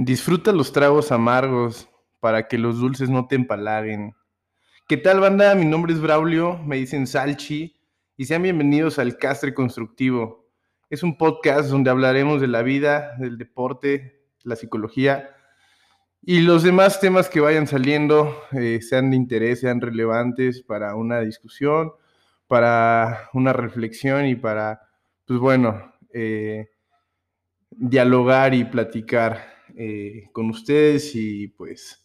Disfruta los tragos amargos para que los dulces no te empalaguen. ¿Qué tal, banda? Mi nombre es Braulio, me dicen Salchi, y sean bienvenidos al Castre Constructivo. Es un podcast donde hablaremos de la vida, del deporte, la psicología y los demás temas que vayan saliendo, eh, sean de interés, sean relevantes para una discusión, para una reflexión y para, pues bueno, eh, dialogar y platicar eh, con ustedes y pues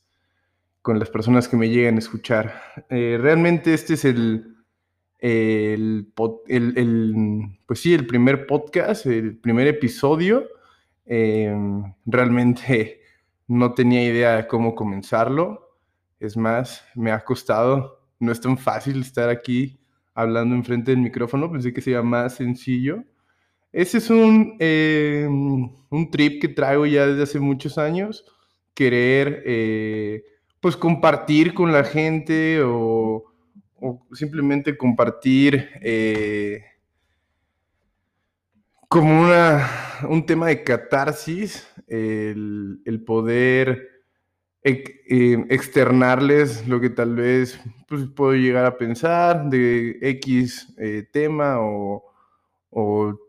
con las personas que me llegan a escuchar. Eh, realmente este es el, el, pues sí, el primer podcast, el primer episodio. Em, realmente no tenía idea de cómo comenzarlo. Es más, me ha costado. No es tan fácil estar aquí hablando enfrente del micrófono. Pensé que sería más sencillo. Ese es un, eh, un trip que traigo ya desde hace muchos años, querer eh, pues compartir con la gente o, simplemente compartir eh, como una, un tema de catarsis, el, poder externarles lo que tal vez pues, puedo llegar a pensar de X tema o, o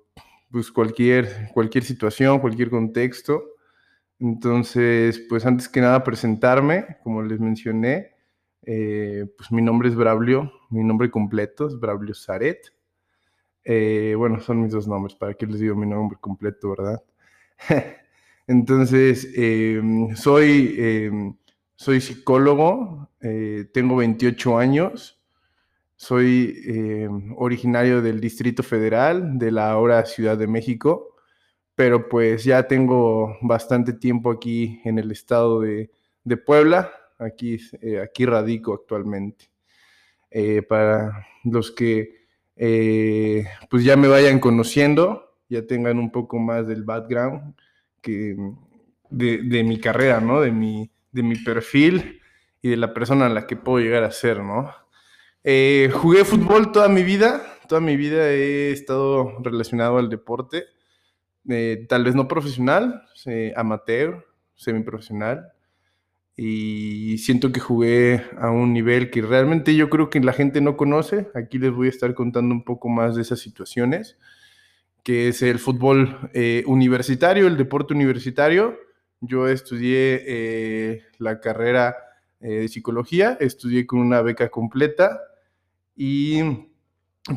pues cualquier, cualquier situación, cualquier contexto. Entonces, pues antes que nada presentarme, como les mencioné, eh, pues mi nombre es Braulio, mi nombre completo es Braulio Zaret. Eh, bueno, son mis dos nombres, ¿para qué les digo mi nombre completo, verdad? Entonces, em, soy, em, soy psicólogo, eh, tengo 28 años, soy eh, originario del Distrito Federal, de la ahora Ciudad de México, pero pues ya tengo bastante tiempo aquí en el estado de, Puebla, aquí, eh, aquí radico actualmente. Eh, para los que pues ya me vayan conociendo, ya tengan un poco más del background que de, de mi carrera, ¿no? De mi, de mi perfil y de la persona a la que puedo llegar a ser, ¿no? Eh, jugué fútbol toda mi vida, toda mi vida he estado relacionado al deporte, eh, tal vez no profesional, amateur, semiprofesional, y siento que jugué a un nivel que realmente yo creo que la gente no conoce. Aquí les voy a estar contando un poco más de esas situaciones, que es el fútbol eh, universitario, el deporte universitario. Yo estudié la carrera de psicología, estudié con una beca completa y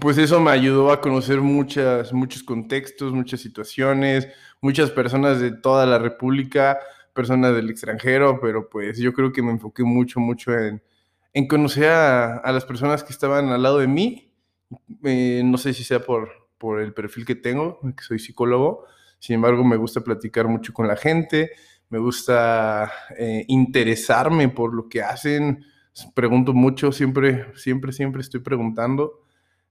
pues eso me ayudó a conocer muchas, muchos contextos, muchas situaciones, muchas personas de toda la República, personas del extranjero, pero pues yo creo que me enfoqué mucho, mucho en, conocer a, las personas que estaban al lado de mí. Eh, no sé si sea por, por el perfil que tengo, que soy psicólogo, sin embargo me gusta platicar mucho con la gente, me gusta eh, interesarme por lo que hacen, pregunto mucho, siempre, siempre, siempre estoy preguntando.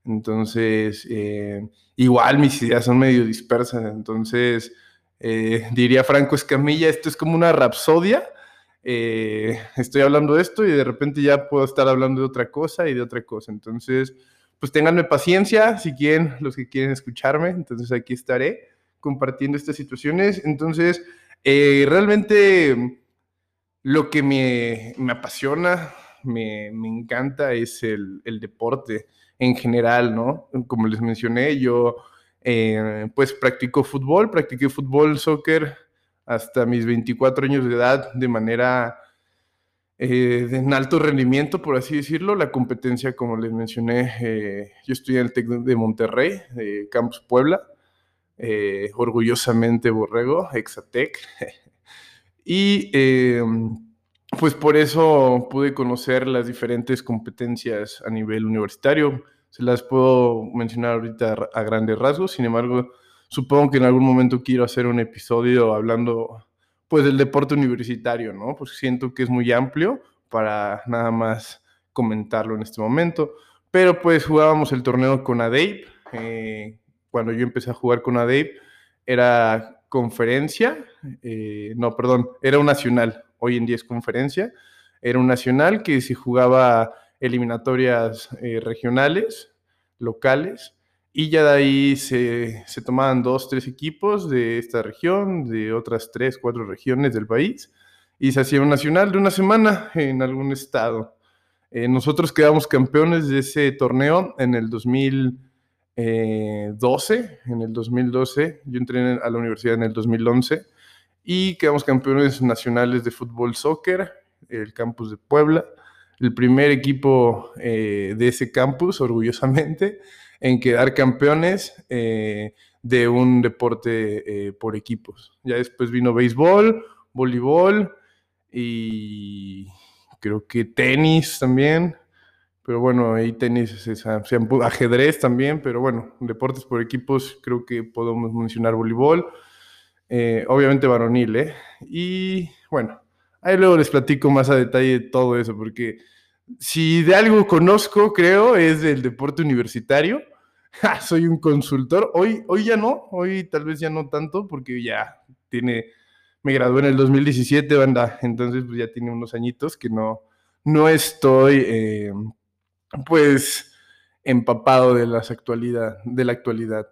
Entonces, eh, igual mis ideas son medio dispersas. Entonces, eh, diría Franco Escamilla, esto es como una rapsodia. Eh, estoy hablando de esto y de repente ya puedo estar hablando de otra cosa y de otra cosa. Entonces, pues ténganme paciencia si quieren, los que quieren escucharme. Entonces, aquí estaré compartiendo estas situaciones. Entonces, realmente lo que me, me apasiona me, encanta es el, deporte en general, ¿no? Como les mencioné, yo eh, pues practico fútbol, practiqué fútbol, soccer hasta mis 24 años de edad de manera eh, en alto rendimiento, por así decirlo. La competencia, como les mencioné, eh, yo estudié en el TEC de Monterrey, Campus Puebla, orgullosamente Borrego, Exatec. y pues por eso pude conocer las diferentes competencias a nivel universitario. Se las puedo mencionar ahorita a grandes rasgos, sin embargo, supongo que en algún momento quiero hacer un episodio hablando pues del deporte universitario, ¿no? Pues siento que es muy amplio para nada más comentarlo en este momento. Pero pues jugábamos el torneo con ADEIP. Eh, cuando yo empecé a jugar con ADEIP era conferencia, eh, no, perdón, era un nacional, hoy en día es conferencia, era un nacional que se jugaba eliminatorias eh, regionales, locales, y ya de ahí se, se tomaban dos, tres equipos de esta región, de otras tres, cuatro regiones del país, y se hacía un nacional de una semana en algún estado. Eh, nosotros quedamos campeones de ese torneo en el 2012. En el 2012, yo entré a la universidad en el 2011 y quedamos campeones nacionales de fútbol soccer, el campus de Puebla, el primer equipo eh, de ese campus, orgullosamente en quedar campeones eh, de un deporte eh, por equipos. Ya después vino béisbol, voleibol y creo que tenis también. Pero bueno, ahí tenis, ajedrez también, pero bueno, deportes por equipos creo que podemos mencionar voleibol. Eh, obviamente varonil, ¿eh? Y bueno, ahí luego les platico más a detalle todo eso, porque si de algo conozco, creo, es del deporte universitario. soy un consultor. Hoy, hoy ya no, hoy tal vez ya no tanto, porque ya tiene, me gradué en el 2017, banda, entonces pues ya tiene unos añitos que no, no estoy, eh, pues, empapado de las actualidad, de la actualidad.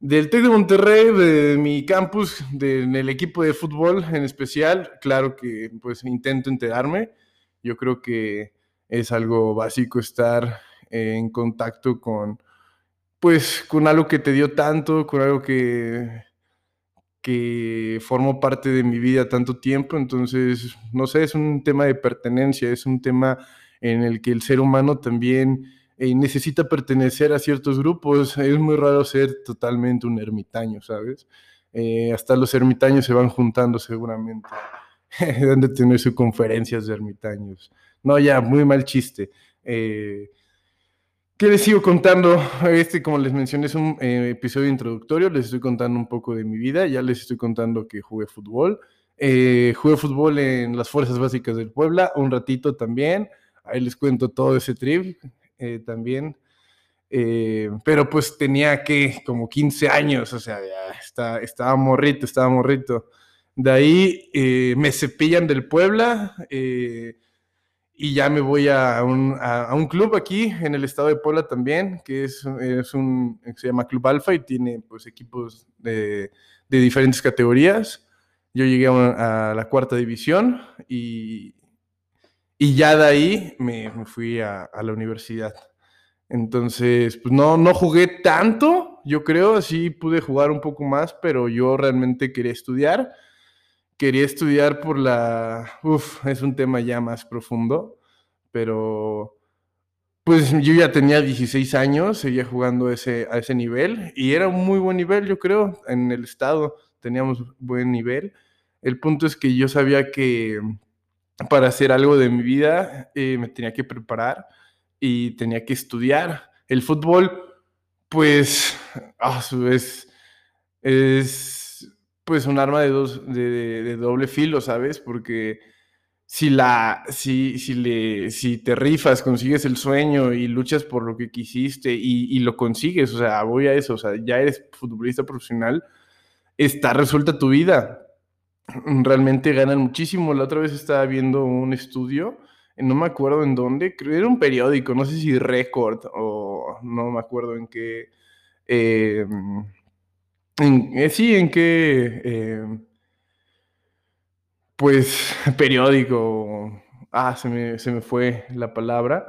Del TEC de Monterrey, de mi campus, del equipo de fútbol en especial, claro que pues intento enterarme. Yo creo que es algo básico estar en contacto con, pues, con algo que te dio tanto, con algo que, que formó parte de mi vida tanto tiempo. Entonces, no sé, es un tema de pertenencia, es un tema en el que el ser humano también eh, necesita pertenecer a ciertos grupos. Es muy raro ser totalmente un ermitaño, ¿sabes? Eh, hasta los ermitaños se van juntando seguramente. Deben de tener sus conferencias de ermitaños. No, ya, muy mal chiste. Eh, ¿Qué les sigo contando? Este, como les mencioné, es un eh, episodio introductorio. Les estoy contando un poco de mi vida. Ya les estoy contando que jugué fútbol. Jugué fútbol en las Fuerzas Básicas del Puebla, un ratito también. Ahí les cuento todo ese trip eh, también. pero pues tenía que como 15 años, o sea, ya está, estaba morrito, estaba morrito. De ahí me cepillan del Puebla y ya me voy a un, a, un, club aquí en el estado de Puebla también, que es, es un, se llama Club Alfa y tiene pues equipos de, de diferentes categorías. Yo llegué a, la cuarta división y, y, ya de ahí me, fui a, a, la universidad. Entonces, pues no, no jugué tanto, yo creo, sí pude jugar un poco más, pero yo realmente quería estudiar quería estudiar por la... Uf, es un tema ya más profundo, pero pues yo ya tenía 16 años, seguía jugando ese, a ese nivel y era un muy buen nivel, yo creo, en el estado teníamos buen nivel. El punto es que yo sabía que para hacer algo de mi vida eh, me tenía que preparar y tenía que estudiar. El fútbol, pues, a su vez, es pues un arma de, dos, de, doble filo, ¿sabes? Porque si, la, si, si, le, si te rifas, consigues el sueño y luchas por lo que quisiste y, lo consigues, o sea, voy a eso, o sea, ya eres futbolista profesional, está resuelta tu vida. Realmente ganan muchísimo. La otra vez estaba viendo un estudio, no me acuerdo en dónde, creo que era un periódico, no sé si Record o no me acuerdo en qué. Eh, eh, sí, en qué, eh, pues, periódico, ah, se me, fue la palabra.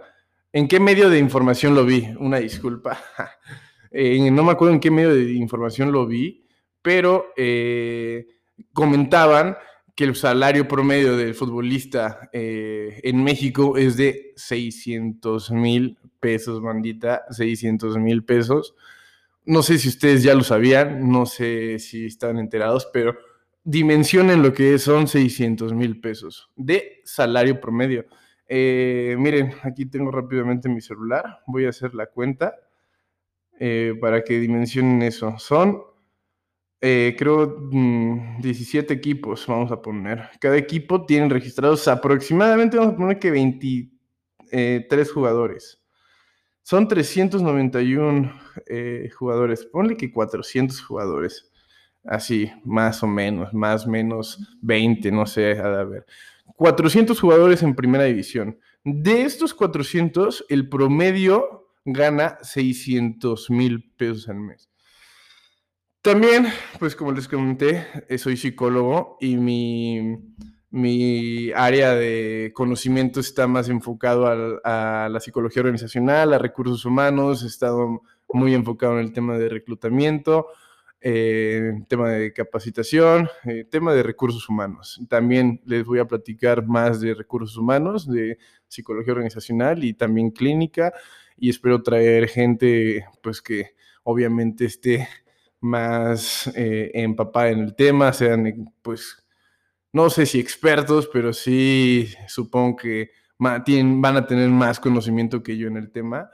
¿En qué medio de información lo vi? Una disculpa. no me acuerdo en qué medio de información lo vi, pero eh, comentaban que el salario promedio del futbolista en México es de 600 mil pesos, bandita, 600 mil pesos. No sé si ustedes ya lo sabían, no sé si están enterados, pero dimensionen lo que son 600 mil pesos de salario promedio. Eh, miren, aquí tengo rápidamente mi celular, voy a hacer la cuenta eh, para que dimensionen eso. Son, eh, creo, 17 mm, equipos, vamos a poner. Cada equipo tiene registrados aproximadamente, vamos a poner que 23 jugadores. Son 391 eh, jugadores. Ponle que 400 jugadores. Así, más o menos, más o menos 20, no sé, a ver. 400 jugadores en primera división. De estos 400, el promedio gana 600 mil pesos al mes. También, pues como les comenté, eh, soy psicólogo y mi, mi área de conocimiento está más enfocado a la psicología organizacional, a recursos humanos, he estado muy enfocado en el tema de reclutamiento, eh, tema de capacitación, eh, tema de recursos humanos. También les voy a platicar más de recursos humanos, de psicología organizacional y también clínica y espero traer gente pues que obviamente esté más eh, empapada en el tema, sean eh, pues, no sé si expertos, pero sí supongo que van a tener más conocimiento que yo en el tema.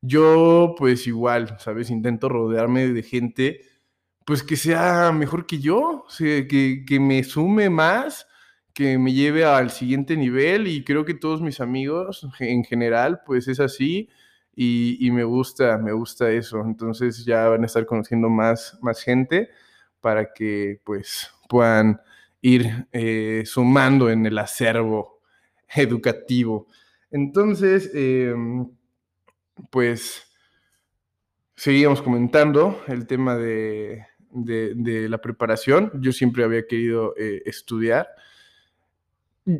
Yo pues igual, ¿sabes? Intento rodearme de gente pues que sea mejor que yo, que, que me sume más, que me lleve al siguiente nivel y creo que todos mis amigos en general pues es así y, me gusta, me gusta eso. Entonces ya van a estar conociendo más, más gente para que pues puedan ir eh, sumando en el acervo educativo. Entonces, em, pues seguíamos comentando el tema de, la preparación. Yo siempre había querido eh, estudiar,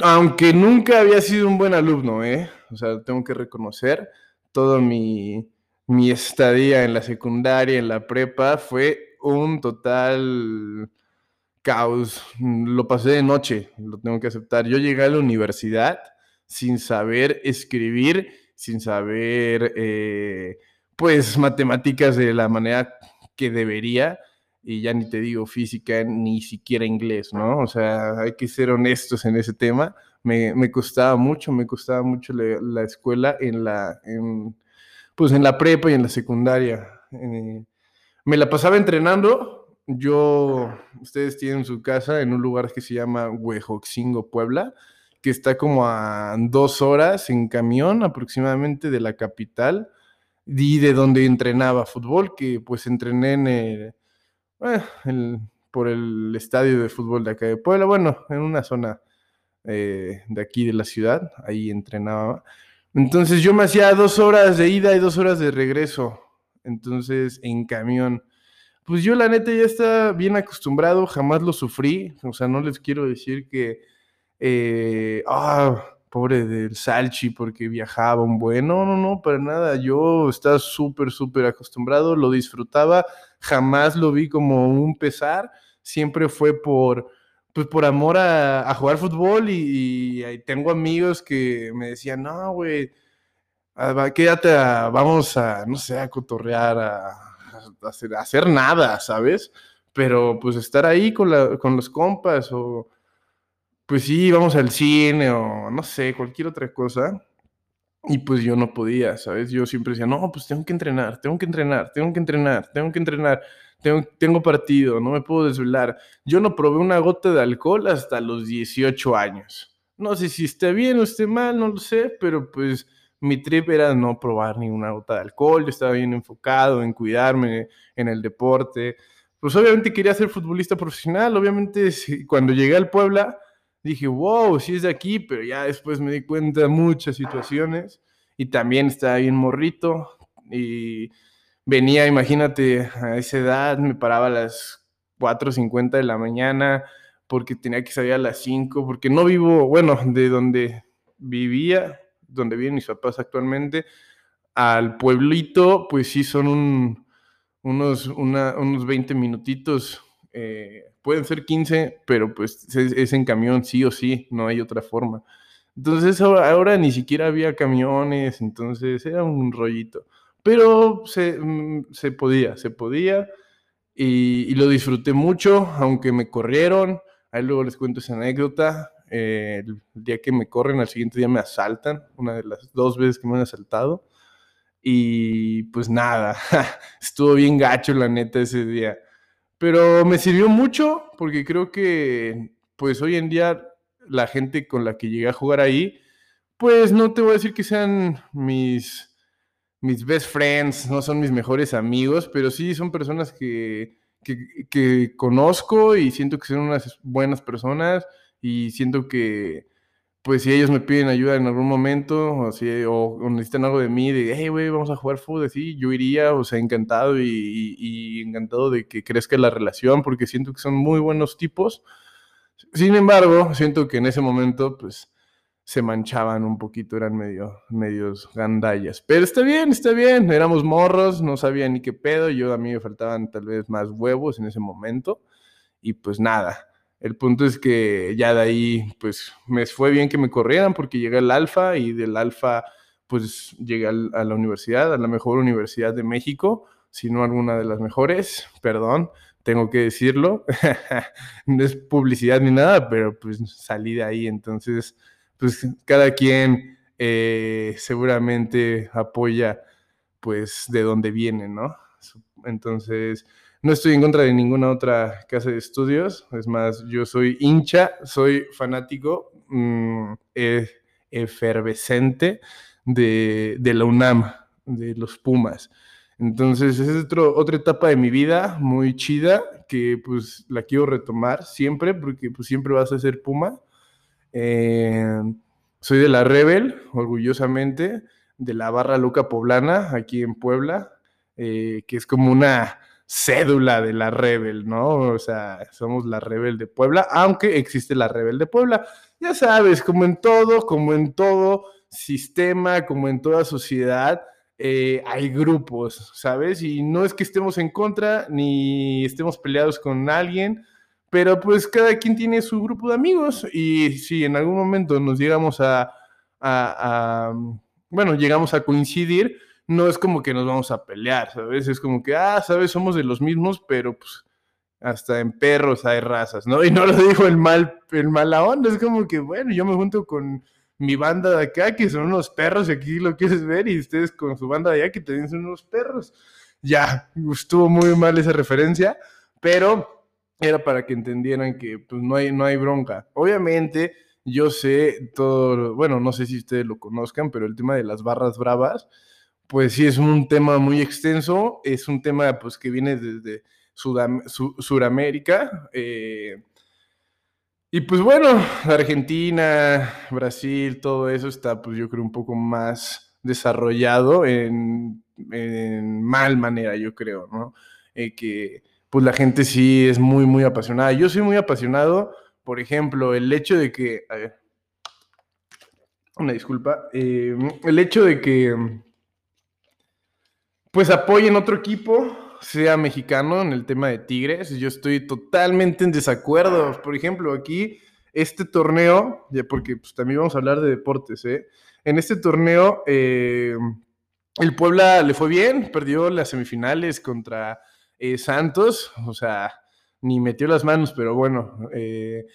aunque nunca había sido un buen alumno, ¿eh? O sea, tengo que reconocer todo mi, estadía en la secundaria, en la prepa, fue un total caos. Lo pasé de noche, lo tengo que aceptar. Yo llegué a la universidad sin saber escribir, sin saber, eh, pues, matemáticas de la manera que debería. Y ya ni te digo física, ni siquiera inglés, ¿no? O sea, hay que ser honestos en ese tema me, costaba mucho, me costaba mucho la, escuela en la, pues en la prepa y en la secundaria. Eh, me la pasaba entrenando. Yo, ustedes tienen su casa en un lugar que se llama Huejoxingo, Puebla, que está como a dos horas en camión aproximadamente de la capital y de donde entrenaba fútbol, que pues entrené en eh, por el estadio de fútbol de acá de Puebla, bueno, en una zona eh, de aquí de la ciudad, ahí entrenaba. Entonces yo me hacía dos horas de ida y dos horas de regreso, entonces en camión. Pues yo la neta ya estaba bien acostumbrado, jamás lo sufrí, o sea, no les quiero decir que, eh, ah, pobre del Salchi porque viajaba un buen, no, no, no, para nada, yo estaba súper, súper acostumbrado, lo disfrutaba, jamás lo vi como un pesar, siempre fue por pues por amor a, jugar fútbol y, tengo amigos que me decían, no, güey, quédate, vamos a, no sé, a cotorrear, a, hacer, nada, ¿sabes? Pero pues estar ahí con, los compas o pues sí, vamos al cine o no sé, cualquier otra cosa. Y pues yo no podía, ¿sabes? Yo siempre decía, no, pues tengo que entrenar, tengo que entrenar, tengo que entrenar, tengo que entrenar tengo, partido, no me puedo desvelar. Yo no probé una gota de alcohol hasta los 18 años. No sé si esté bien o esté mal, no lo sé, pero pues mi trip era no probar ninguna gota de alcohol. Yo estaba bien enfocado en cuidarme en el deporte. Pues obviamente quería ser futbolista profesional. Obviamente cuando llegué al Puebla dije, wow, sí es de aquí, pero ya después me di cuenta de muchas situaciones y también estaba bien morrito y venía, imagínate, a esa edad, me paraba a las 4.50 de la mañana porque tenía que salir a las 5, porque no vivo, bueno, de donde vivía, donde viven mis papás actualmente, al pueblito, pues sí son unos, unos 20 minutitos, eh, pueden ser 15, pero pues es, en camión sí o sí, no hay otra forma. Entonces ahora ni siquiera había camiones, entonces era un rollito. Pero mm, se, podía, se podía. Y, lo disfruté mucho, aunque me corrieron. Ahí luego les cuento esa anécdota. Eh, el día que me corren, al siguiente día me asaltan, una de las dos veces que me han asaltado. Y pues nada, estuvo bien gacho la neta ese día. Pero me sirvió mucho porque creo que pues hoy en día la gente con la que llegué a jugar ahí, pues no te voy a decir que sean mis mis best friends, no son mis mejores amigos, pero sí son personas que, conozco y siento que son unas buenas personas y siento que pues si ellos me piden ayuda en algún momento, o, si, o, necesitan algo de mí, de, hey, güey, vamos a jugar fútbol, sí, yo iría, o sea, encantado y, y, encantado de que crezca la relación, porque siento que son muy buenos tipos. Sin embargo, siento que en ese momento, pues, se manchaban un poquito, eran medio, medios gandallas. Pero está bien, está bien, éramos morros, no sabía ni qué pedo, yo a mí me faltaban tal vez más huevos en ese momento, y pues nada el punto es que ya de ahí, pues me fue bien que me corrieran porque llegué al Alfa y del Alfa, pues llegué a la universidad, a la mejor universidad de México, si no alguna de las mejores, perdón, tengo que decirlo. no es publicidad ni nada, pero pues salí de ahí. Entonces, pues cada quien eh, seguramente apoya pues de dónde viene, ¿no? Entonces, no estoy en contra de ninguna otra casa de estudios. Es más, yo soy hincha, soy fanático mm, e, efervescente de, la UNAM, de los Pumas. Entonces, es otra etapa de mi vida muy chida que pues la quiero retomar siempre porque pues siempre vas a ser Puma. Eh, soy de la Rebel, orgullosamente, de la Barra Luca Poblana, aquí en Puebla, eh, que es como una cédula de la Rebel, ¿no? O sea, somos la Rebel de Puebla, aunque existe la Rebel de Puebla. Ya sabes, como en todo, como en todo sistema, como en toda sociedad, eh, hay grupos, ¿sabes? Y no es que estemos en contra ni estemos peleados con alguien, pero pues cada quien tiene su grupo de amigos y si en algún momento nos llegamos a, a bueno, llegamos a coincidir, no es como que nos vamos a pelear, ¿sabes? Es como que, ah, ¿sabes? Somos de los mismos, pero pues hasta en perros hay razas, ¿no? Y no lo digo el mal, el mala onda, es como que, bueno, yo me junto con mi banda de acá, que son unos perros, y aquí lo quieres ver, y ustedes con su banda de allá, que también son unos perros. Ya, estuvo muy mal esa referencia, pero era para que entendieran que pues no hay, no hay bronca. Obviamente, yo sé todo, bueno, no sé si ustedes lo conozcan, pero el tema de las barras bravas, pues sí, es un tema muy extenso, es un tema pues que viene desde Sudamérica. Eh, y pues bueno, Argentina, Brasil, todo eso está pues yo creo un poco más desarrollado en, mal manera, yo creo, ¿no? Eh, que pues la gente sí es muy, muy apasionada. Yo soy muy apasionado, por ejemplo, el hecho de que... Una disculpa. Eh, el hecho de que pues apoyen otro equipo, sea mexicano, en el tema de Tigres. Yo estoy totalmente en desacuerdo. Por ejemplo, aquí, este torneo, porque pues, también vamos a hablar de deportes, ¿eh? En este torneo, eh, el Puebla le fue bien, perdió las semifinales contra eh, Santos, o sea, ni metió las manos, pero bueno, eh,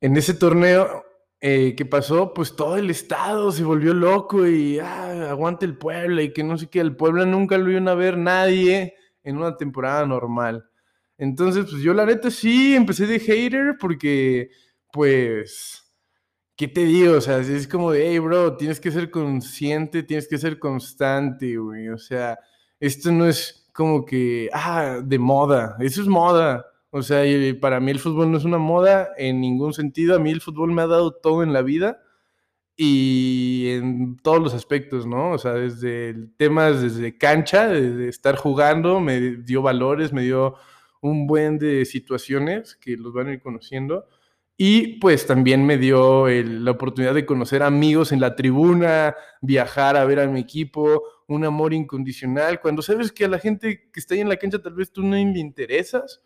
en ese torneo eh, ¿qué pasó? Pues todo el estado se volvió loco y ah, aguante el Puebla y que no sé qué, el Puebla nunca lo iban a ver nadie en una temporada normal. Entonces, pues yo la neta sí empecé de hater porque, pues, ¿qué te digo? O sea, es como de, hey, bro, tienes que ser consciente, tienes que ser constante, güey. O sea, esto no es como que, ah, de moda, eso es moda. O sea, para mí el fútbol no es una moda en ningún sentido. A mí el fútbol me ha dado todo en la vida y en todos los aspectos, ¿no? O sea, desde el tema, desde cancha, desde estar jugando, me dio valores, me dio un buen de situaciones que los van a ir conociendo. Y pues también me dio la oportunidad de conocer amigos en la tribuna, viajar a ver a mi equipo, un amor incondicional. Cuando sabes que a la gente que está ahí en la cancha tal vez tú no le interesas,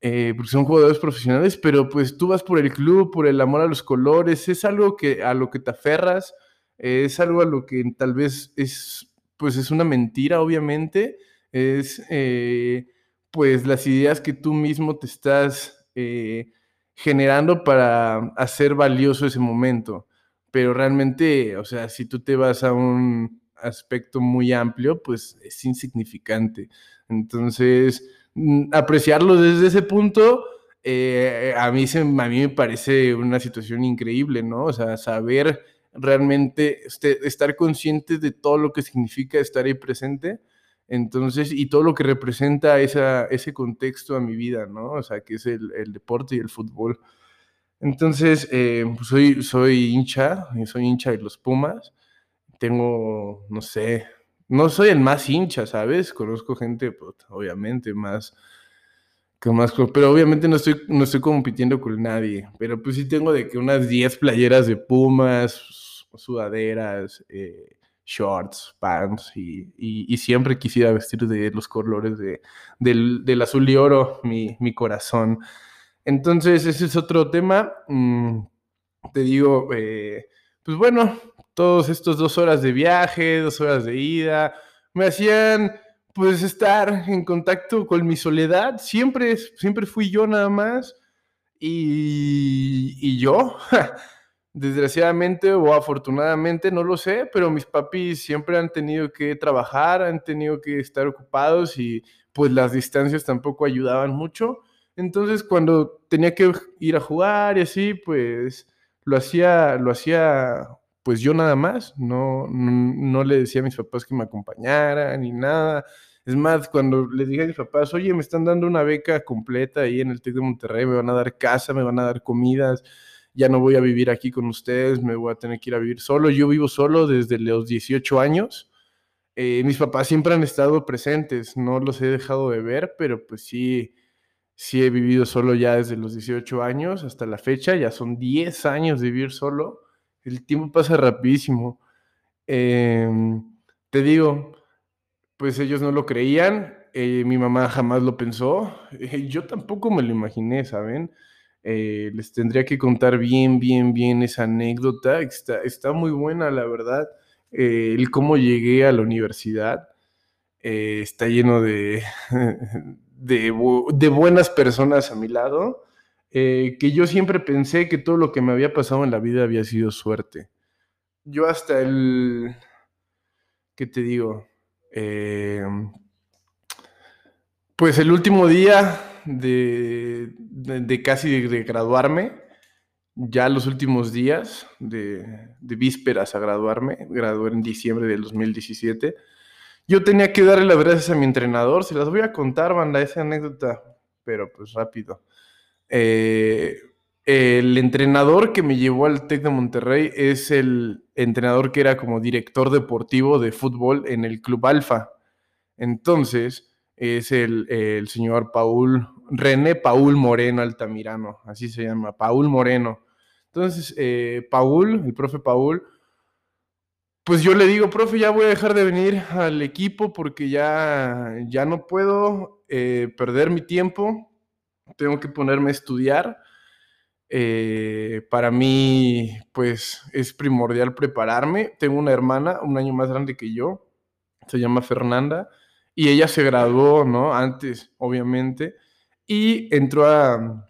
eh, porque son jugadores profesionales, pero pues tú vas por el club, por el amor a los colores, es algo que a lo que te aferras, es algo a lo que tal vez es, pues es una mentira, obviamente, es eh, pues las ideas que tú mismo te estás eh, generando para hacer valioso ese momento, pero realmente, o sea, si tú te vas a un aspecto muy amplio, pues es insignificante. Entonces, Mm, apreciarlo desde ese punto, eh, a, mí se, a mí me parece una situación increíble, ¿no? O sea, saber realmente estar consciente de todo lo que significa estar ahí presente, entonces, y todo lo que representa ese contexto a mi vida, ¿no? O sea, que es el, el deporte y el fútbol. Entonces, eh, pues soy, soy hincha, soy hincha de los Pumas. Tengo, no sé, no soy el más hincha, ¿sabes? Conozco gente, pues, obviamente, más, que más, pero obviamente no estoy, no estoy compitiendo con nadie. Pero pues sí tengo de que unas 10 playeras de Pumas, sudaderas, eh, shorts, pants, y, siempre quisiera vestir de los colores de, del, azul y oro, mi, mi corazón. Entonces, ese es otro tema. Mm, te digo, eh, pues bueno, todos estos dos horas de viaje, dos horas de ida, me hacían pues estar en contacto con mi soledad. Siempre, siempre fui yo nada más. Y, y yo, desgraciadamente o afortunadamente, no lo sé, pero mis papis siempre han tenido que trabajar, han tenido que estar ocupados y pues las distancias tampoco ayudaban mucho. Entonces, cuando tenía que ir a jugar y así, pues lo hacía, lo hacía, pues yo nada más. No, no, le decía a mis papás que me acompañaran ni nada. Es más, cuando les dije a mis papás, oye, me están dando una beca completa ahí en el TEC de Monterrey, me van a dar casa, me van a dar comidas, ya no voy a vivir aquí con ustedes, me voy a tener que ir a vivir solo. Yo vivo solo desde los 18 años. Eh, mis papás siempre han estado presentes, no los he dejado de ver, pero pues sí, sí he vivido solo ya desde los 18 años hasta la fecha, ya son 10 años de vivir solo, el tiempo pasa rapidísimo. Em, te digo, pues ellos no lo creían, eh, mi mamá jamás lo pensó, eh, yo tampoco me lo imaginé, ¿saben? Eh, les tendría que contar bien, bien, bien esa anécdota, está, está muy buena, la verdad, el cómo llegué a la universidad. está lleno de, de, buenas personas a mi lado, eh, que yo siempre pensé que todo lo que me había pasado en la vida había sido suerte. Yo hasta el, ¿qué te digo? Eh, pues el último día de, casi de, graduarme, ya los últimos días de, de vísperas a graduarme, gradué en diciembre del 2017, yo tenía que darle las gracias a mi entrenador, se las voy a contar, banda, esa anécdota, pero pues rápido. Eh, el entrenador que me llevó al TEC de Monterrey es el entrenador que era como director deportivo de fútbol en el Club Alfa. Entonces, es el, señor Paul, René Paul Moreno Altamirano, así se llama, Paul Moreno. Entonces, eh, Paul, el profe Paul, pues yo le digo, profe, ya voy a dejar de venir al equipo porque ya, ya no puedo eh, perder mi tiempo, tengo que ponerme a estudiar. Eh, para mí, pues es primordial prepararme. Tengo una hermana, un año más grande que yo, se llama Fernanda, y ella se graduó, ¿no? Antes, obviamente, y entró a,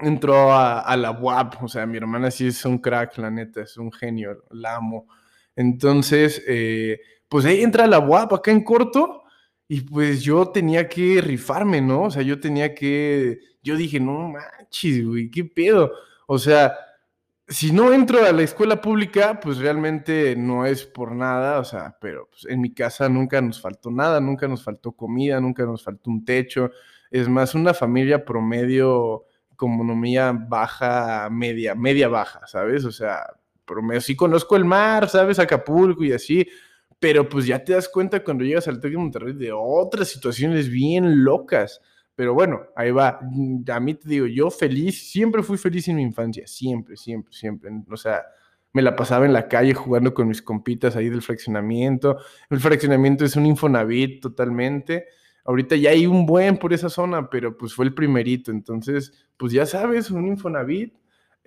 entró a, a la UAP, o sea, mi hermana sí es un crack, la neta, es un genio, la amo. Entonces, eh, pues ahí entra la guapa acá en corto y pues yo tenía que rifarme, ¿no? O sea, yo tenía que, yo dije, no manches, güey, qué pedo. O sea, si no entro a la escuela pública, pues realmente no es por nada, o sea, pero pues, en mi casa nunca nos faltó nada, nunca nos faltó comida, nunca nos faltó un techo. Es más, una familia promedio, economía baja, media, media baja, ¿sabes? O sea, promedio. Sí conozco el mar, ¿sabes? Acapulco y así, pero pues ya te das cuenta cuando llegas al TEC de Monterrey de otras situaciones bien locas. Pero bueno, ahí va. A mí te digo, yo feliz, siempre fui feliz en mi infancia, siempre, siempre, siempre. O sea, me la pasaba en la calle jugando con mis compitas ahí del fraccionamiento. El fraccionamiento es un Infonavit totalmente. Ahorita ya hay un buen por esa zona, pero pues fue el primerito. Entonces, pues ya sabes, un Infonavit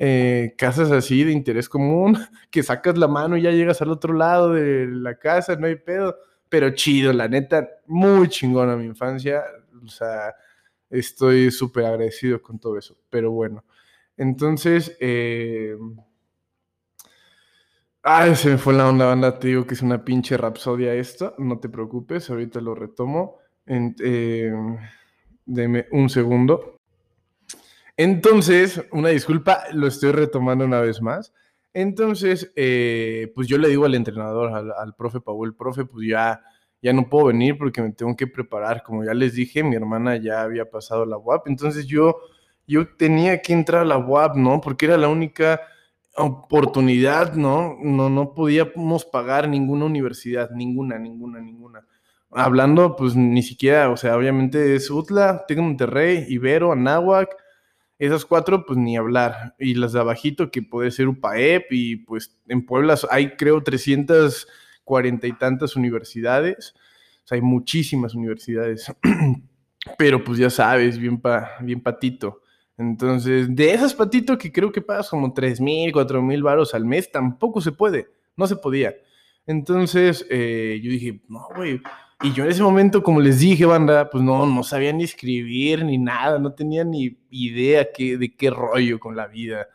eh, casas así de interés común, que sacas la mano y ya llegas al otro lado de la casa, no hay pedo, pero chido, la neta, muy chingona mi infancia, o sea, estoy súper agradecido con todo eso, pero bueno, entonces, eh... Ay, se me fue la onda, banda, te digo que es una pinche rapsodia esto, no te preocupes, ahorita lo retomo, eh, deme un segundo. Entonces, una disculpa, lo estoy retomando una vez más. Entonces, eh, pues yo le digo al entrenador, al, profe Paul, profe, pues ya, ya no puedo venir porque me tengo que preparar. Como ya les dije, mi hermana ya había pasado la UAP. Entonces yo yo tenía que entrar a la UAP, ¿no? Porque era la única oportunidad, ¿no? No, no podíamos pagar ninguna universidad, ninguna, ninguna, ninguna. Hablando, pues ni siquiera, o sea, obviamente es UTLA, Tengo Monterrey, Ibero, Anáhuac, esas cuatro, pues ni hablar. Y las de abajito, que puede ser UPAEP, y pues en Puebla hay, creo, 340 y tantas universidades. O sea, hay muchísimas universidades. Pero pues ya sabes, bien, pa, bien patito. Entonces, de esas patito que creo que pagas como 3 mil, 4 mil varos al mes, tampoco se puede. No se podía. Entonces, eh, yo dije, no, güey, y yo en ese momento, como les dije, banda, pues no, no sabía ni escribir ni nada, no tenía ni idea qué, de qué rollo con la vida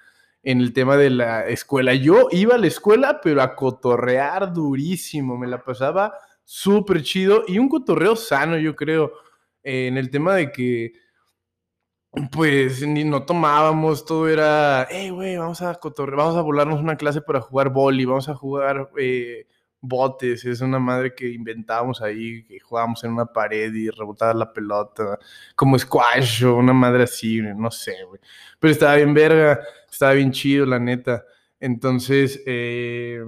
en el tema de la escuela. Yo iba a la escuela, pero a cotorrear durísimo, me la pasaba súper chido y un cotorreo sano, yo creo, en el tema de que, pues, ni no tomábamos, todo era, hey, güey, vamos a cotorrear, vamos a volarnos una clase para jugar boli, vamos a jugar... Eh, botes, es una madre que inventábamos ahí, que jugábamos en una pared y rebotaba la pelota, como squash o una madre así, no sé, güey. Pero estaba bien verga, estaba bien chido, la neta. Entonces, eh,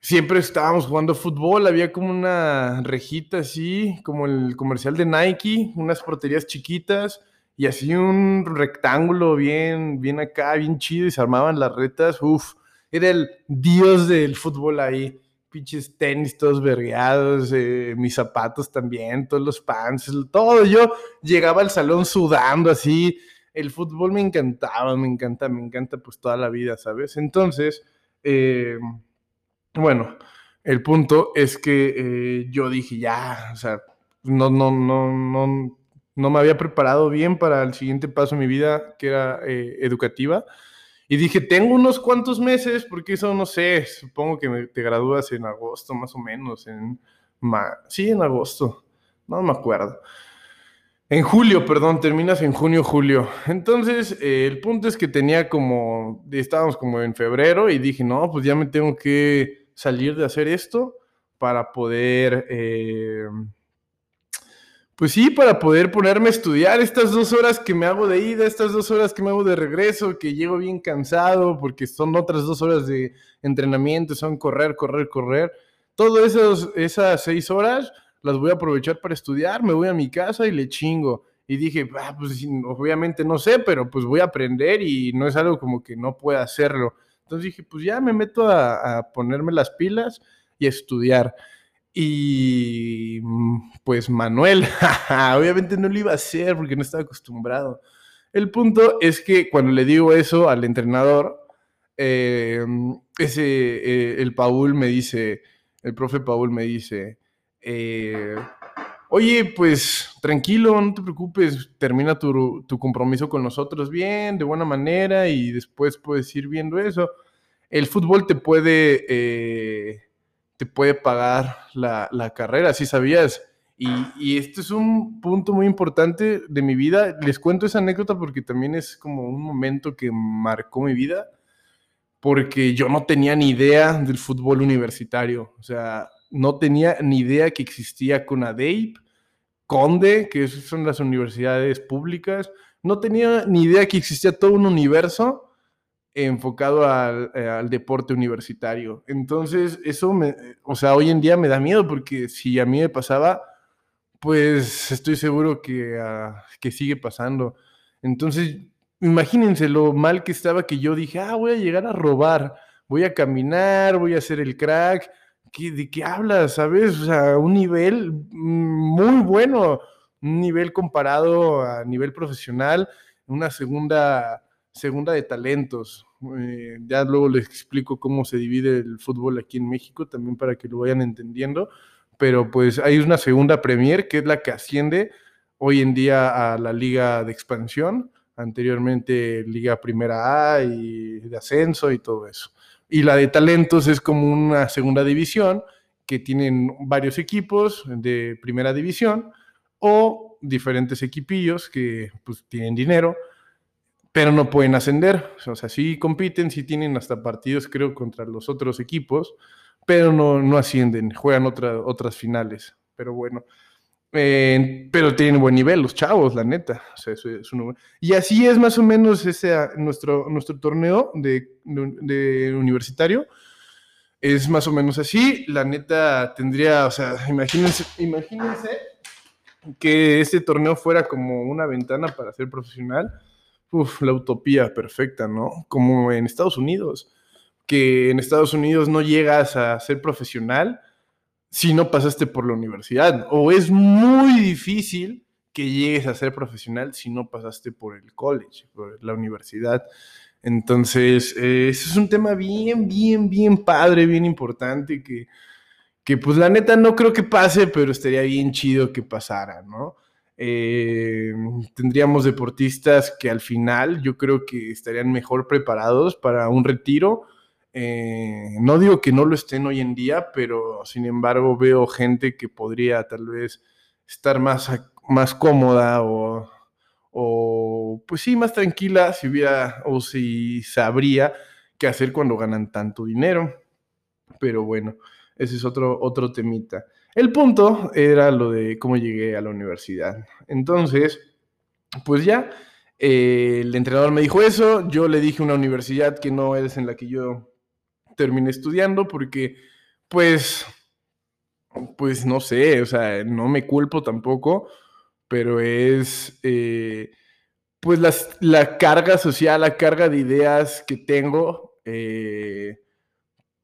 siempre estábamos jugando fútbol, había como una rejita así, como el comercial de Nike, unas porterías chiquitas y así un rectángulo bien, bien acá, bien chido y se armaban las retas, uff, era el dios del fútbol ahí pinches tenis todos vergueados, eh, mis zapatos también, todos los pants, todo. Yo llegaba al salón sudando así. El fútbol me encantaba, me encanta, me encanta pues toda la vida, ¿sabes? Entonces, eh, bueno, el punto es que eh, yo dije, ya, o sea, no, no, no, no, no me había preparado bien para el siguiente paso en mi vida, que era educativa. Y dije, tengo unos cuantos meses, porque eso no sé, supongo que te gradúas en agosto más o menos, en sí, en agosto, no me acuerdo. En julio, perdón, terminas en junio, julio. Entonces, eh, el punto es que tenía como, estábamos como en febrero y dije, no, pues ya me tengo que salir de hacer esto para poder... Eh, pues sí, para poder ponerme a estudiar estas dos horas que me hago de ida, estas dos horas que me hago de regreso, que llego bien cansado porque son otras dos horas de entrenamiento, son correr, correr, correr. Todas esas seis horas las voy a aprovechar para estudiar, me voy a mi casa y le chingo. Y dije, ah, pues obviamente no sé, pero pues voy a aprender y no es algo como que no pueda hacerlo. Entonces dije, pues ya me meto a, a ponerme las pilas y a estudiar. Y mm, pues Manuel, obviamente no lo iba a hacer porque no estaba acostumbrado. El punto es que cuando le digo eso al entrenador, eh, ese, eh, el Paul me dice, el profe Paul me dice, eh, oye, pues tranquilo, no te preocupes, termina tu, tu, compromiso con nosotros bien, de buena manera, y después puedes ir viendo eso. El fútbol te puede te puede pagar la, carrera, si sabías. Y, y, este es un punto muy importante de mi vida. Les cuento esa anécdota porque también es como un momento que marcó mi vida, porque yo no tenía ni idea del fútbol universitario. O sea, no tenía ni idea que existía CONADEIP, Conde, que son las universidades públicas. No tenía ni idea que existía todo un universo enfocado eh, al, deporte universitario. Entonces, eso me, o sea, hoy en día me da miedo porque si a mí me pasaba, pues estoy seguro que, ah, que sigue pasando. Entonces, imagínense lo mal que estaba que yo dije, ah, voy a llegar a robar, voy a caminar, voy a hacer el crack. ¿De qué hablas? ¿Sabes? O sea, un nivel muy bueno, un nivel comparado a nivel profesional, una segunda segunda de talentos. Eh, ya luego les explico cómo se divide el fútbol aquí en México, también para que lo vayan entendiendo. Pero pues hay una segunda Premier, que es la que asciende hoy en día a la liga de expansión, anteriormente liga primera A y de ascenso y todo eso. Y la de talentos es como una segunda división que tienen varios equipos de primera división o diferentes equipillos que pues tienen dinero pero no pueden ascender. O sea, sí compiten, sí tienen hasta partidos, creo, contra los otros equipos, pero no, no ascienden, juegan otras otras finales. Pero bueno, Eh, pero tienen buen nivel los chavos, la neta. O sea, eso es Y así es más o menos ese, nuestro, nuestro torneo de, de, universitario. Es más o menos así. La neta tendría, o sea, imagínense, imagínense que este torneo fuera como una ventana para ser profesional. Uf, la utopía perfecta, ¿no? Como en Estados Unidos, que en Estados Unidos no llegas a ser profesional si no pasaste por la universidad. O es muy difícil que llegues a ser profesional si no pasaste por el college, por la universidad. Entonces, ese es un tema bien, bien, bien padre, bien importante, que, que pues la neta no creo que pase, pero estaría bien chido que pasara, ¿no? Eh, tendríamos deportistas que al final yo creo que estarían mejor preparados para un retiro eh, no digo que no lo estén hoy en día, pero sin embargo veo gente que podría tal vez estar más, más cómoda o, o, pues sí, más tranquila si hubiera o si sabría qué hacer cuando ganan tanto dinero. Pero bueno, ese es otro, otro temita. El punto era lo de cómo llegué a la universidad. Entonces, pues ya, eh, el entrenador me dijo eso, yo le dije una universidad que no es en la que yo terminé estudiando porque, pues, pues no sé, o sea, no me culpo tampoco, pero es, eh, pues, la carga social, la carga de ideas que tengo, eh,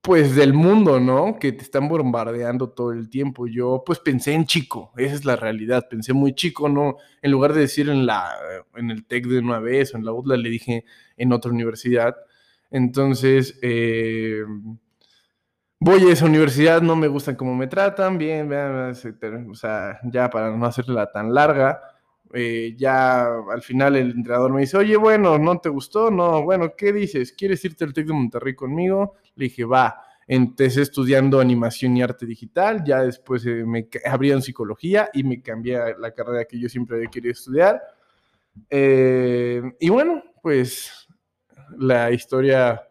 pues, del mundo, ¿no? Que te están bombardeando todo el tiempo. Yo, pues, pensé en chico, esa es la realidad, pensé muy chico, ¿no? En lugar de decir en, la, en el TEC de una vez o en la UDLA, le dije en otra universidad entonces, eh, voy a esa universidad, no me gustan cómo me tratan, bien, o sea, ya para no hacerla tan larga, eh, ya al final el entrenador me dice, oye, bueno, ¿no te gustó? No, bueno, ¿qué dices? ¿Quieres irte al TEC de Monterrey conmigo? Le dije, va. Empecé estudiando animación y arte digital, ya después eh, me abrí en psicología y me cambié a la carrera que yo siempre había querido estudiar. y bueno, pues la historia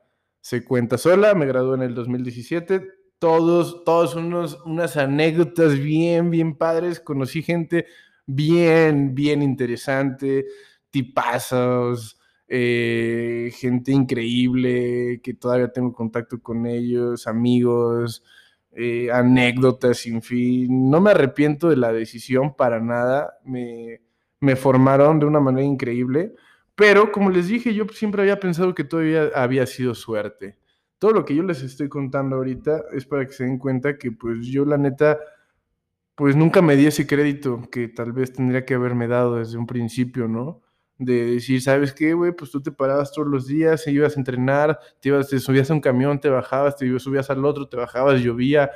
se cuenta sola, me gradué en el 2017, todos, todos unos, unas anécdotas bien, bien padres, conocí gente bien, bien interesante, tipazos, eh, gente increíble, que todavía tengo contacto con ellos, amigos, eh, anécdotas sin fin. No me arrepiento de la decisión para nada, me, me formaron de una manera increíble pero como les dije, yo siempre había pensado que todavía había sido suerte. Todo lo que yo les estoy contando ahorita es para que se den cuenta que pues yo la neta, pues nunca me di ese crédito que tal vez tendría que haberme dado desde un principio, ¿no? De decir, ¿sabes qué, güey? Pues tú te parabas todos los días, ibas a entrenar, te, ibas, subías a un camión, te bajabas, te subías al otro, te bajabas, llovía,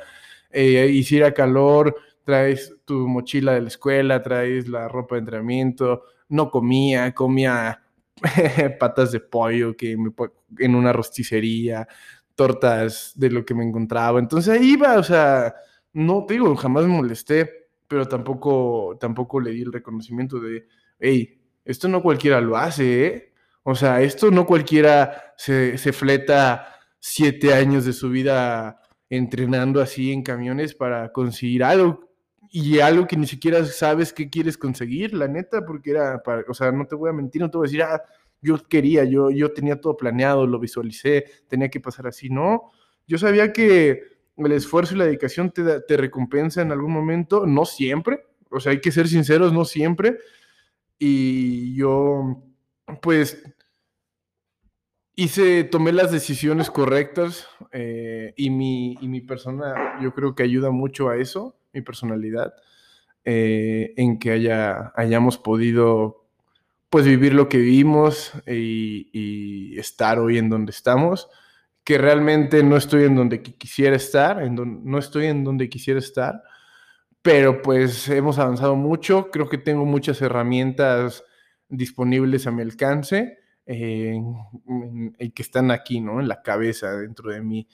eh, hiciera calor, traes tu mochila de la escuela, traes la ropa de entrenamiento, no comía, comía patas de pollo que me, en una rosticería, tortas de lo que me encontraba. Entonces ahí iba, o sea, no te digo, jamás me molesté, pero tampoco, tampoco le di el reconocimiento de, hey, esto no cualquiera lo hace, ¿eh? O sea, esto no cualquiera se, se fleta siete años de su vida entrenando así en camiones para conseguir algo y algo que ni siquiera sabes qué quieres conseguir, la neta, porque era, para, o sea, no te voy a mentir, no te voy a decir, ah, yo quería, yo, yo tenía todo planeado, lo visualicé, tenía que pasar así, no, yo sabía que el esfuerzo y la dedicación te, te recompensa en algún momento, no siempre, o sea, hay que ser sinceros, no siempre, y yo, pues, hice, tomé las decisiones correctas eh, y, mi, y mi persona, yo creo que ayuda mucho a eso mi personalidad, eh, en que haya, hayamos podido pues vivir lo que vivimos y, estar hoy en donde estamos, que realmente no estoy en donde quisiera estar, en no estoy en donde quisiera estar, pero pues hemos avanzado mucho, creo que tengo muchas herramientas disponibles a mi alcance eh, y que están aquí, ¿no? En la cabeza, dentro de mí.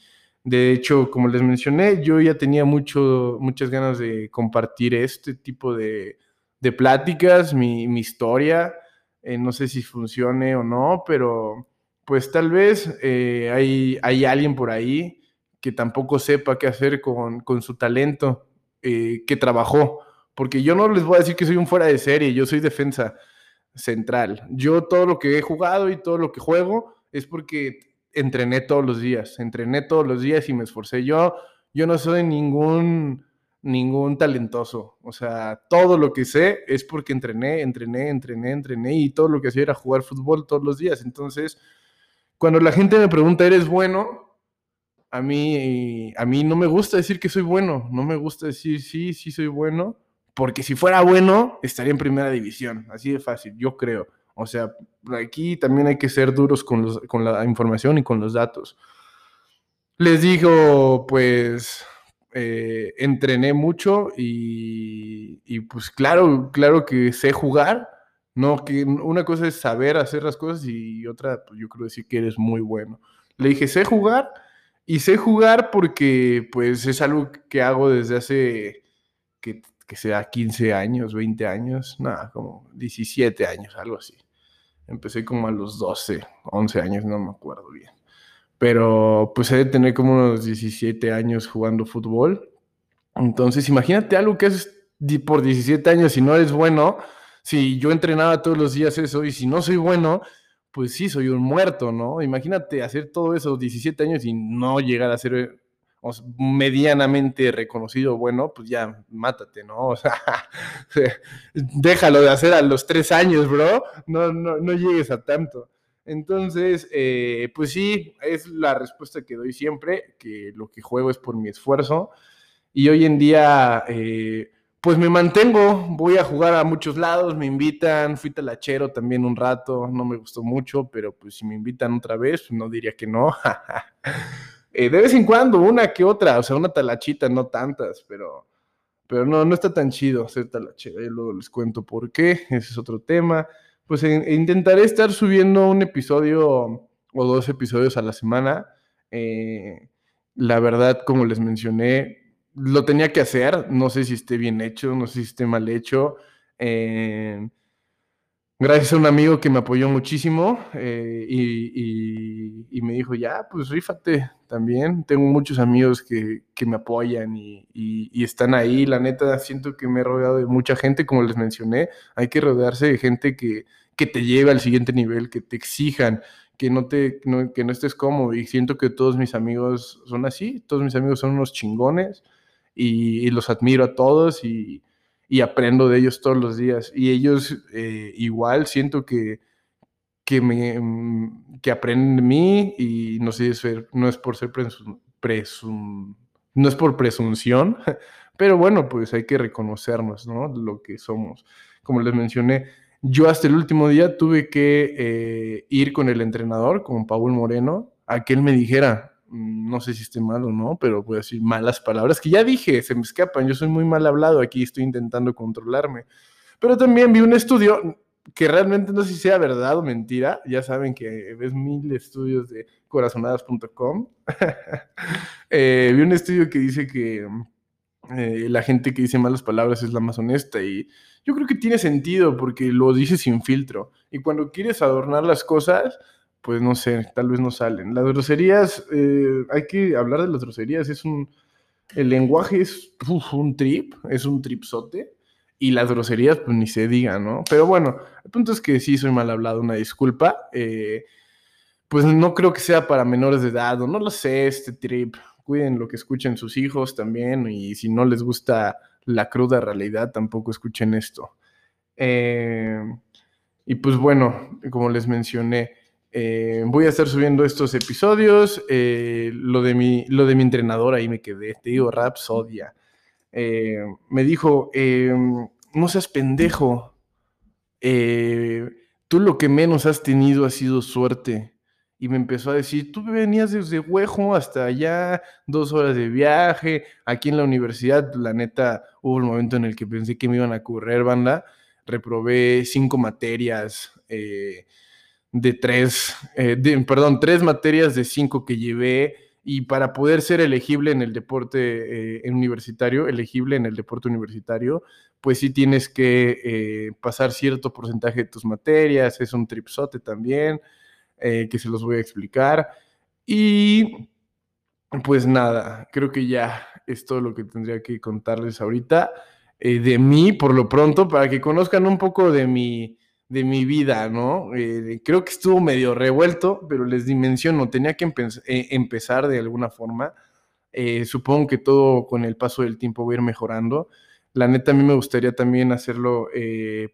De hecho, como les mencioné, yo ya tenía mucho, muchas ganas de compartir este tipo de, pláticas, mi, historia. Eh, no sé si funcione o no, pero pues tal vez eh, hay, hay, alguien por ahí que tampoco sepa qué hacer con, su talento, eh, que trabajó porque yo no les voy a decir que soy un fuera de serie, yo soy defensa central. Yo todo lo que he jugado y todo lo que juego es porque entrené todos los días, entrené todos los días y me esforcé. Yo, yo no soy ningún, ningún talentoso, o sea, todo lo que sé es porque entrené, entrené, entrené, entrené y todo lo que hacía era jugar fútbol todos los días. Entonces, cuando la gente me pregunta, ¿eres bueno? A mí, a mí no me gusta decir que soy bueno, no me gusta decir sí, sí soy bueno, porque si fuera bueno, estaría en primera división, así de fácil, yo creo. O sea, aquí también hay que ser duros con, los, con la información y con los datos. Les digo, pues, eh, entrené mucho y, y, pues claro, claro que sé jugar, no, que una cosa es saber hacer las cosas y otra, pues yo creo decir que eres muy bueno. Le dije, sé jugar y sé jugar porque pues es algo que hago desde hace que que sea 15 años, 20 años, nada, como 17 años, algo así. Empecé como a los 12, 11 años, no me acuerdo bien. Pero pues he de tener como unos 17 años jugando fútbol. Entonces, imagínate algo que es por 17 años y no eres bueno. Si yo entrenaba todos los días eso y si no soy bueno, pues sí, soy un muerto, ¿no? Imagínate hacer todo eso 17 años y no llegar a ser medianamente reconocido, bueno, pues ya mátate, ¿no? O sea, déjalo de hacer a los tres años, bro. No, no, no llegues a tanto. Entonces, eh, pues sí, es la respuesta que doy siempre, que lo que juego es por mi esfuerzo. Y hoy en día, eh, pues me mantengo, voy a jugar a muchos lados, me invitan, fui talachero también un rato, no me gustó mucho, pero pues si me invitan otra vez, no diría que no. Eh, de vez en cuando, una que otra, o sea, una talachita, no tantas, pero, pero no, no está tan chido hacer talachera. Yo luego les cuento por qué, ese es otro tema. Pues intentaré estar subiendo un episodio o dos episodios a la semana. Eh, la verdad, como les mencioné, lo tenía que hacer. No sé si esté bien hecho, no sé si esté mal hecho. Eh, gracias a un amigo que me apoyó muchísimo eh, y, me dijo, ya, pues rífate también. Tengo muchos amigos que, me apoyan y, están ahí. La neta, siento que me he rodeado de mucha gente, como les mencioné. Hay que rodearse de gente que, que te lleve al siguiente nivel, que te exijan, que no, te, que no estés cómodo. Y siento que todos mis amigos son así. Todos mis amigos son unos chingones y los admiro a todos y y aprendo de ellos todos los días. Y ellos eh, igual siento que, que, me, mm, que aprenden de mí y no sé, no es por ser presum, no es por presunción, pero bueno, pues hay que reconocernos, ¿no? Lo que somos. Como les mencioné, yo hasta el último día tuve que eh, ir con el entrenador, con Paul Moreno, a que él me dijera, no sé si esté mal o no, pero a decir malas palabras que ya dije, se me escapan, yo soy muy mal hablado, aquí estoy intentando controlarme. Pero también vi un estudio que realmente no sé si sea verdad o mentira, ya saben que ves mil estudios de corazonadas.com. Eh, vi un estudio que dice que eh, la gente que dice malas palabras es la más honesta y yo creo que tiene sentido porque lo dice sin filtro. Y cuando quieres adornar las cosas, pues no sé, tal vez no salen. Las groserías, eh, hay que hablar de las groserías, es un, el lenguaje es un trip, es un tripsote, y las groserías, pues ni se diga, ¿no? Pero bueno, el punto es que sí soy mal hablado, una disculpa. Eh, pues no creo que sea para menores de edad, o no lo sé, este trip. Cuiden lo que escuchen sus hijos también, y si no les gusta la cruda realidad, tampoco escuchen esto. Eh, y pues bueno, como les mencioné, eh, voy a estar subiendo estos episodios. Eh, lo, de mi, lo de mi entrenador, ahí me quedé. Te digo, Rapsodia. Eh, me dijo, no seas pendejo. tú lo que menos has tenido ha sido suerte. Y me empezó a decir, tú venías desde Huejo hasta allá, dos horas de viaje, aquí en la universidad, la neta, hubo un momento en el que pensé que me iban a correr, banda. Reprobé cinco materias, de tres, eh, perdón, tres materias de cinco que llevé y para poder ser elegible en el deporte eh, universitario, elegible en el deporte universitario, pues sí tienes que eh, pasar cierto porcentaje de tus materias, es un tripsote también, que se los voy a explicar. Y pues nada, creo que ya es todo lo que tendría que contarles ahorita. de mí por lo pronto, para que conozcan un poco de mi, de mi vida, ¿no? Eh, creo que estuvo medio revuelto, pero les dimensiono, tenía que eh, empezar de alguna forma. supongo que todo con el paso del tiempo va a ir mejorando. La neta, a mí me gustaría también hacerlo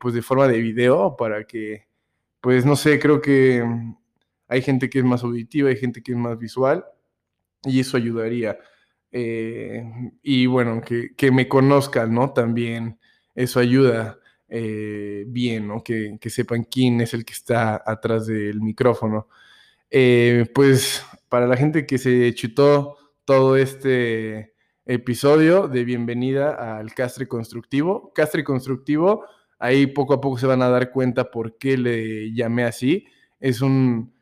pues de forma de video para que, pues no sé, creo que hay gente que es más auditiva, hay gente que es más visual y eso ayudaría. Eh, y bueno, que, me conozcan, ¿no? También eso ayuda eh, bien, ¿no? Que, sepan quién es el que está atrás del micrófono. Eh, pues para la gente que se chutó todo este episodio de bienvenida al Castre Constructivo. Castre Constructivo, ahí poco a poco se van a dar cuenta por qué le llamé así. Es un,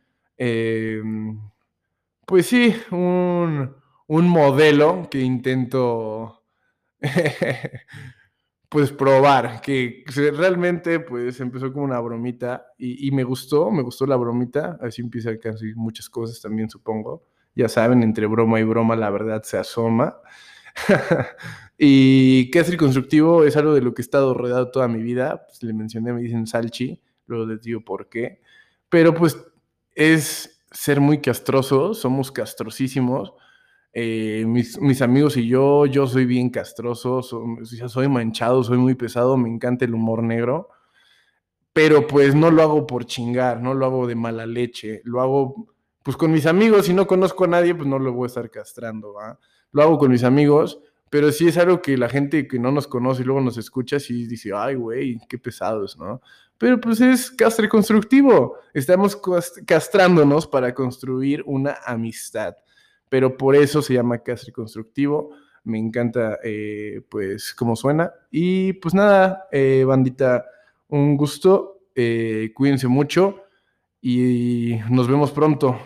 pues sí, un un modelo que intento pues probar, que realmente pues empezó como una bromita y, me gustó, me gustó la bromita, así empieza casi muchas cosas también supongo, ya saben, entre broma y broma la verdad se asoma. y qué es constructivo es algo de lo que he estado rodeado toda mi vida, pues le mencioné, me dicen salchi, luego les digo por qué, pero pues es ser muy castroso, somos castrosísimos, eh, mis, amigos y yo, yo soy bien castroso, soy, manchado, soy muy pesado, me encanta el humor negro, pero pues no lo hago por chingar, no lo hago de mala leche, lo hago pues con mis amigos, si no conozco a nadie, pues no lo voy a estar castrando. Lo hago con mis amigos, pero sí es algo que la gente que no nos conoce y luego nos escucha, sí dice, ay, güey, qué pesados, ¿no? Pero pues es castre constructivo, estamos castrándonos para construir una amistad pero por eso se llama Castre Constructivo. Me encanta, eh, pues, cómo suena. Y pues nada, eh, bandita, un gusto. Eh, cuídense mucho y nos vemos pronto.